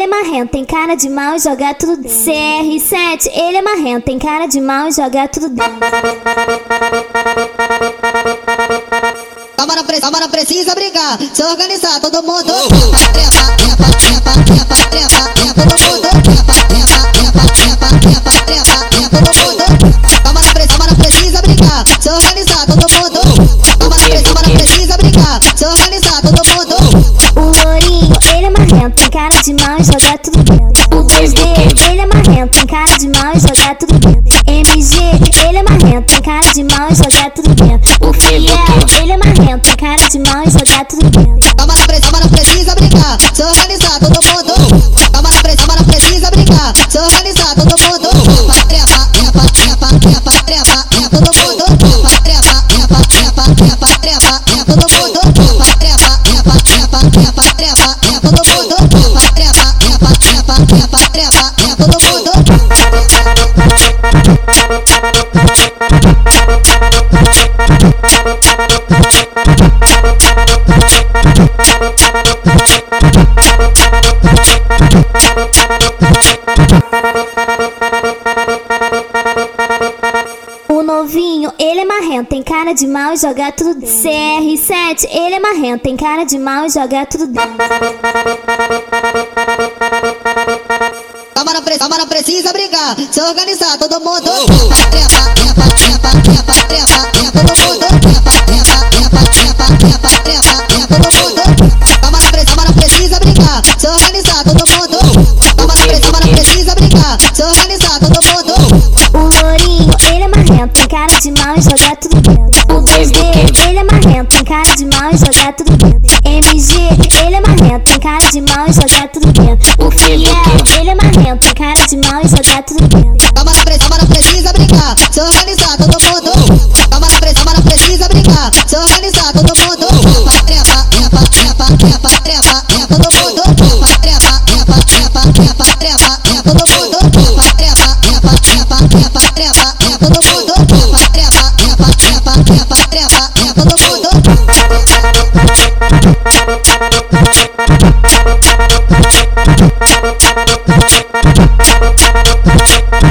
ele é marrento, tem cara de mal e joga tudo dentro. CR7, ele é marrento, tem cara de mal e joga tudo dentro. Câmara, pre câmara precisa brigar, se organizar todo mundo. Trepa, trepa, trepa, trepa, trepa, trepa, trepa, todo mundo. Trepa, trepa, trepa, trepa, trepa, trepa, trepa, todo mundo. Câmara, pre câmara precisa brigar, se organizar todo mundo. Cara de mal e joga tudo dentro. O 2D, ele é marrento, tem cara de mal e joga tudo dentro. MG, ele é marrento, tem cara de mal e joga tudo dentro. O Fiel, ele é marrento, tem cara de mal e joga tudo dentro. Câmara, pre câmara precisa brigar, se organizar todo mundo. Câmara, pre câmara precisa brigar, se organizar todo mundo. Trepa, trepa, trepa, trepa, trepa, trepa, todo mundo. Trepa, trepa, trepa, trepa, trepa, trepa, marrento, tem cara de mal e joga tudo dentro. CR7, ele é marrento, tem cara de mal e joga tudo dentro. Câmara, câmara precisa brigar, se organizar todo mundo. Trepa, trepa, trepa, trepa, trepa, trepa, de mal e joga tudo dentro. O 2D, ele é marrento, tem cara de mal e joga tudo dentro. MG, ele é marrento, tem cara de mal e joga tudo dentro. O Fiel, ele é marrento, tem cara de mal e joga tudo dentro. trepa, trepa, trepa, todo mundo. Thank